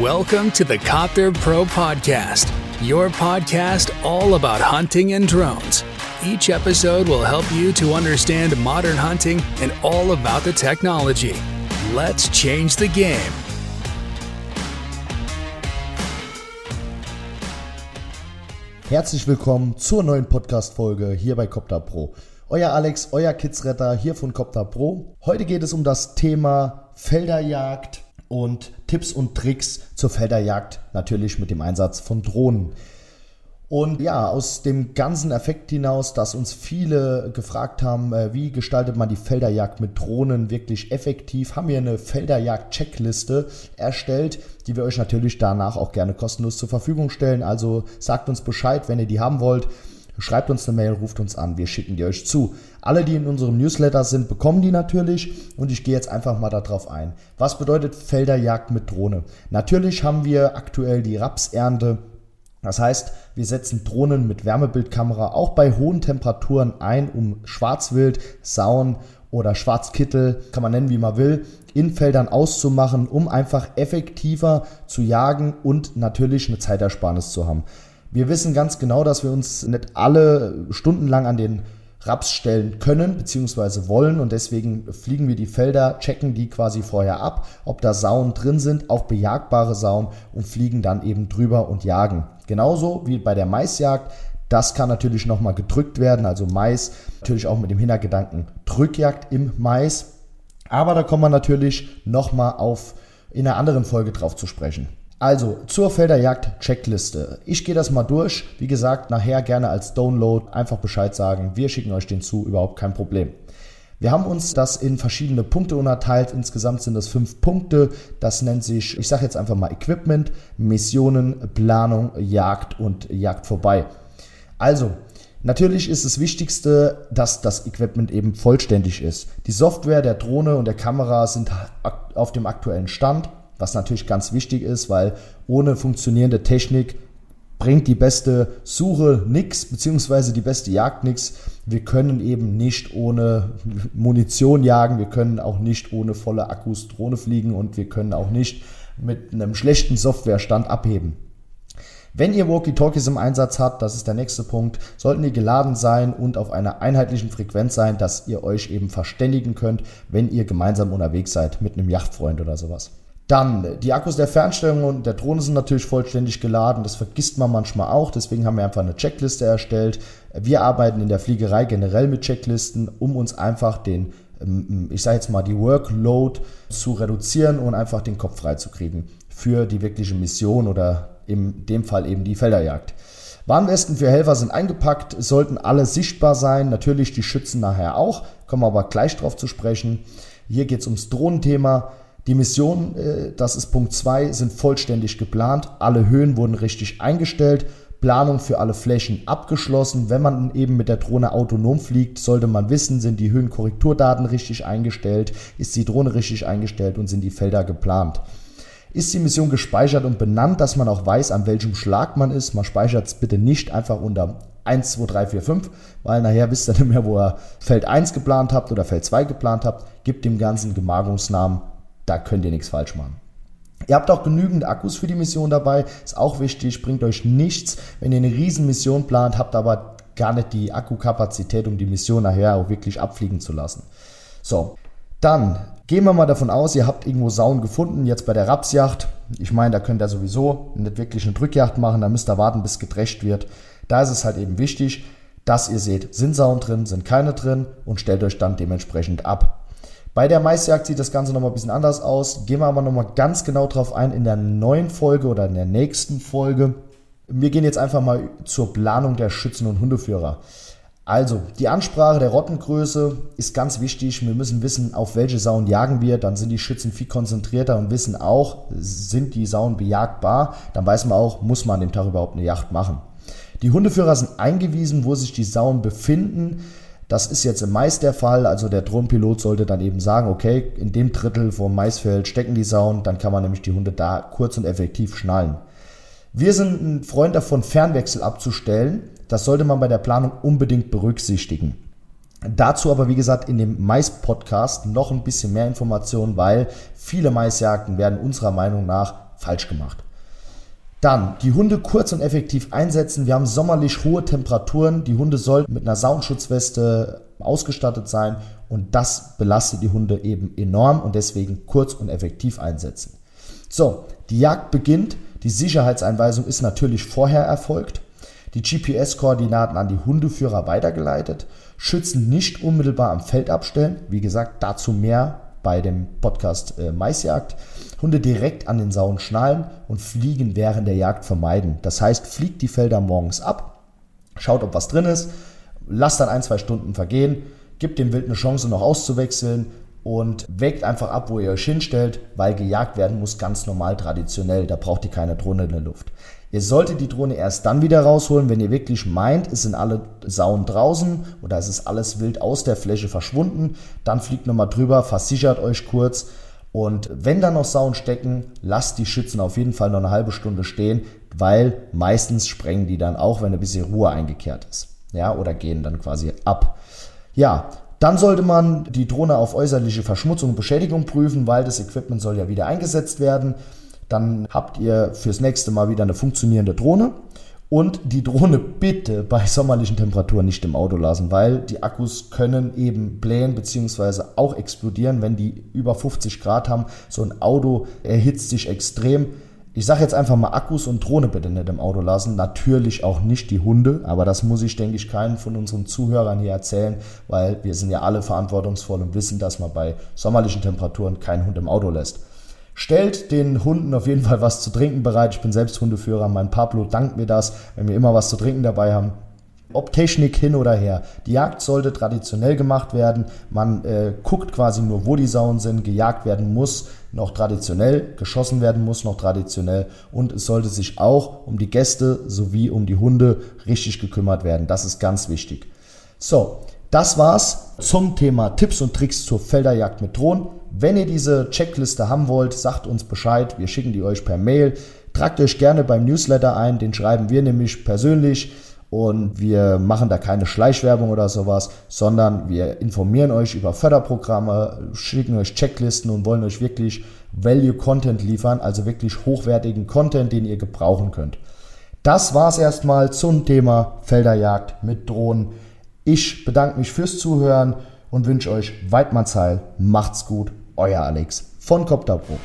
Welcome to the Copter Pro Podcast, your podcast all about hunting and drones. Each episode will help you to understand modern hunting and all about the technology. Let's change the game. Herzlich willkommen zur neuen Podcast-Folge hier bei Copter Pro. Euer Alex, euer Kidsretter hier von Copter Pro. Heute geht es um das Thema Felderjagd und Tipps und Tricks zur Felderjagd, natürlich mit dem Einsatz von Drohnen. Und ja, aus dem ganzen Effekt hinaus, dass uns viele gefragt haben, äh, wie gestaltet man die Felderjagd mit Drohnen wirklich effektiv, haben wir eine Felderjagd-Checkliste erstellt, die wir euch natürlich danach auch gerne kostenlos zur Verfügung stellen. Also sagt uns Bescheid, wenn ihr die haben wollt. Schreibt uns eine Mail, ruft uns an, wir schicken die euch zu. Alle, die in unserem Newsletter sind, bekommen die natürlich und ich gehe jetzt einfach mal darauf ein. Was bedeutet Felderjagd mit Drohne? Natürlich haben wir aktuell die Rapsernte. Das heißt, wir setzen Drohnen mit Wärmebildkamera auch bei hohen Temperaturen ein, um Schwarzwild, Sauen oder Schwarzkittel, kann man nennen wie man will, in Feldern auszumachen, um einfach effektiver zu jagen und natürlich eine Zeitersparnis zu haben. Wir wissen ganz genau, dass wir uns nicht alle stundenlang an den Raps stellen können bzw. wollen und deswegen fliegen wir die Felder, checken die quasi vorher ab, ob da Sauen drin sind, auch bejagbare Sauen und fliegen dann eben drüber und jagen. Genauso wie bei der Maisjagd. Das kann natürlich nochmal gedrückt werden, also Mais, natürlich auch mit dem Hintergedanken Drückjagd im Mais. Aber da kommen wir natürlich nochmal auf in einer anderen Folge drauf zu sprechen. Also zur Felderjagd-Checkliste. Ich gehe das mal durch. Wie gesagt, nachher gerne als Download einfach Bescheid sagen. Wir schicken euch den zu, überhaupt kein Problem. Wir haben uns das in verschiedene Punkte unterteilt. Insgesamt sind das fünf Punkte. Das nennt sich, ich sage jetzt einfach mal Equipment, Missionen, Planung, Jagd und Jagd vorbei. Also, Natürlich ist das Wichtigste, dass das Equipment eben vollständig ist. Die Software der Drohne und der Kamera sind auf dem aktuellen Stand was natürlich ganz wichtig ist, weil ohne funktionierende Technik bringt die beste Suche nichts, beziehungsweise die beste Jagd nichts. Wir können eben nicht ohne Munition jagen, wir können auch nicht ohne volle Akkus Drohne fliegen und wir können auch nicht mit einem schlechten Softwarestand abheben. Wenn ihr Walkie-Talkies im Einsatz habt, das ist der nächste Punkt, sollten die geladen sein und auf einer einheitlichen Frequenz sein, dass ihr euch eben verständigen könnt, wenn ihr gemeinsam unterwegs seid mit einem Yachtfreund oder sowas. Dann, die Akkus der Fernstellung und der Drohne sind natürlich vollständig geladen. Das vergisst man manchmal auch. Deswegen haben wir einfach eine Checkliste erstellt. Wir arbeiten in der Fliegerei generell mit Checklisten, um uns einfach den, ähm, ich sage jetzt mal, die Workload zu reduzieren und einfach den Kopf frei zu kriegen für die wirkliche Mission oder in dem Fall eben die Felderjagd. Warnwesten für Helfer sind eingepackt, sollten alle sichtbar sein. Natürlich die Schützen nachher auch. Kommen wir aber gleich drauf zu sprechen. Hier geht es ums Drohnenthema. Die Missionen, äh, das ist Punkt 2, sind vollständig geplant. Alle Höhen wurden richtig eingestellt. Planung für alle Flächen abgeschlossen. Wenn man eben mit der Drohne autonom fliegt, sollte man wissen, sind die Höhenkorrekturdaten richtig eingestellt, ist die Drohne richtig eingestellt und sind die Felder geplant. Ist die Mission gespeichert und benannt, dass man auch weiß, an welchem Schlag man ist? Man speichert es bitte nicht einfach unter 1, 2, 3, 4, 5, weil nachher wisst ihr nicht mehr, wo ihr Feld 1 geplant habt oder Feld 2 geplant habt. Gibt dem Ganzen Gemarkungsnamen da könnt ihr nichts falsch machen. Ihr habt auch genügend Akkus für die Mission dabei, ist auch wichtig, bringt euch nichts, wenn ihr eine riesen Mission plant, habt aber gar nicht die Akkukapazität, um die Mission nachher auch wirklich abfliegen zu lassen. So, dann gehen wir mal davon aus, ihr habt irgendwo Sauen gefunden, jetzt bei der Rapsjacht. Ich meine, da könnt ihr sowieso nicht wirklich eine Drückjacht machen, da müsst ihr warten, bis gedrescht wird. Da ist es halt eben wichtig, dass ihr seht, sind Sauen drin, sind keine drin und stellt euch dann dementsprechend ab. Bei der Maisjagd sieht das Ganze nochmal ein bisschen anders aus. Gehen wir aber nochmal ganz genau drauf ein in der neuen Folge oder in der nächsten Folge. Wir gehen jetzt einfach mal zur Planung der Schützen und Hundeführer. Also, die Ansprache der Rottengröße ist ganz wichtig. Wir müssen wissen, auf welche Sauen jagen wir. Dann sind die Schützen viel konzentrierter und wissen auch, sind die Sauen bejagbar. Dann weiß man auch, muss man an dem Tag überhaupt eine Jacht machen. Die Hundeführer sind eingewiesen, wo sich die Sauen befinden. Das ist jetzt im Mais der Fall. Also der Drohnenpilot sollte dann eben sagen, okay, in dem Drittel vom Maisfeld stecken die Sauen, dann kann man nämlich die Hunde da kurz und effektiv schnallen. Wir sind ein Freund davon, Fernwechsel abzustellen. Das sollte man bei der Planung unbedingt berücksichtigen. Dazu aber, wie gesagt, in dem Mais-Podcast noch ein bisschen mehr Informationen, weil viele Maisjagden werden unserer Meinung nach falsch gemacht. Dann die Hunde kurz und effektiv einsetzen. Wir haben sommerlich hohe Temperaturen. Die Hunde sollten mit einer Saugenschutzweste ausgestattet sein und das belastet die Hunde eben enorm und deswegen kurz und effektiv einsetzen. So, die Jagd beginnt. Die Sicherheitseinweisung ist natürlich vorher erfolgt. Die GPS-Koordinaten an die Hundeführer weitergeleitet. Schützen nicht unmittelbar am Feld abstellen. Wie gesagt, dazu mehr bei dem Podcast äh, Maisjagd. Hunde direkt an den Sauen schnallen und Fliegen während der Jagd vermeiden. Das heißt, fliegt die Felder morgens ab, schaut, ob was drin ist, lasst dann ein, zwei Stunden vergehen, gibt dem Wild eine Chance, noch auszuwechseln und wägt einfach ab, wo ihr euch hinstellt, weil gejagt werden muss ganz normal traditionell. Da braucht ihr keine Drohne in der Luft. Ihr solltet die Drohne erst dann wieder rausholen, wenn ihr wirklich meint, es sind alle Sauen draußen oder es ist alles wild aus der Fläche verschwunden. Dann fliegt nochmal drüber, versichert euch kurz. Und wenn da noch Sauen stecken, lasst die Schützen auf jeden Fall noch eine halbe Stunde stehen, weil meistens sprengen die dann auch, wenn ein bisschen Ruhe eingekehrt ist. Ja, oder gehen dann quasi ab. Ja, dann sollte man die Drohne auf äußerliche Verschmutzung und Beschädigung prüfen, weil das Equipment soll ja wieder eingesetzt werden. Dann habt ihr fürs nächste Mal wieder eine funktionierende Drohne. Und die Drohne bitte bei sommerlichen Temperaturen nicht im Auto lassen, weil die Akkus können eben blähen bzw. auch explodieren, wenn die über 50 Grad haben. So ein Auto erhitzt sich extrem. Ich sage jetzt einfach mal Akkus und Drohne bitte nicht im Auto lassen. Natürlich auch nicht die Hunde, aber das muss ich, denke ich, keinen von unseren Zuhörern hier erzählen, weil wir sind ja alle verantwortungsvoll und wissen, dass man bei sommerlichen Temperaturen keinen Hund im Auto lässt. Stellt den Hunden auf jeden Fall was zu trinken bereit. Ich bin selbst Hundeführer. Mein Pablo dankt mir das, wenn wir immer was zu trinken dabei haben. Ob Technik hin oder her. Die Jagd sollte traditionell gemacht werden. Man äh, guckt quasi nur, wo die Sauen sind. Gejagt werden muss noch traditionell, geschossen werden muss noch traditionell. Und es sollte sich auch um die Gäste sowie um die Hunde richtig gekümmert werden. Das ist ganz wichtig. So, das war's zum Thema Tipps und Tricks zur Felderjagd mit Drohnen. Wenn ihr diese Checkliste haben wollt, sagt uns Bescheid. Wir schicken die euch per Mail. Tragt euch gerne beim Newsletter ein. Den schreiben wir nämlich persönlich. Und wir machen da keine Schleichwerbung oder sowas, sondern wir informieren euch über Förderprogramme, schicken euch Checklisten und wollen euch wirklich Value Content liefern, also wirklich hochwertigen Content, den ihr gebrauchen könnt. Das war's erstmal zum Thema Felderjagd mit Drohnen. Ich bedanke mich fürs Zuhören und wünsche euch Weidmannsheil. Macht's gut euer Alex von Copter Pro.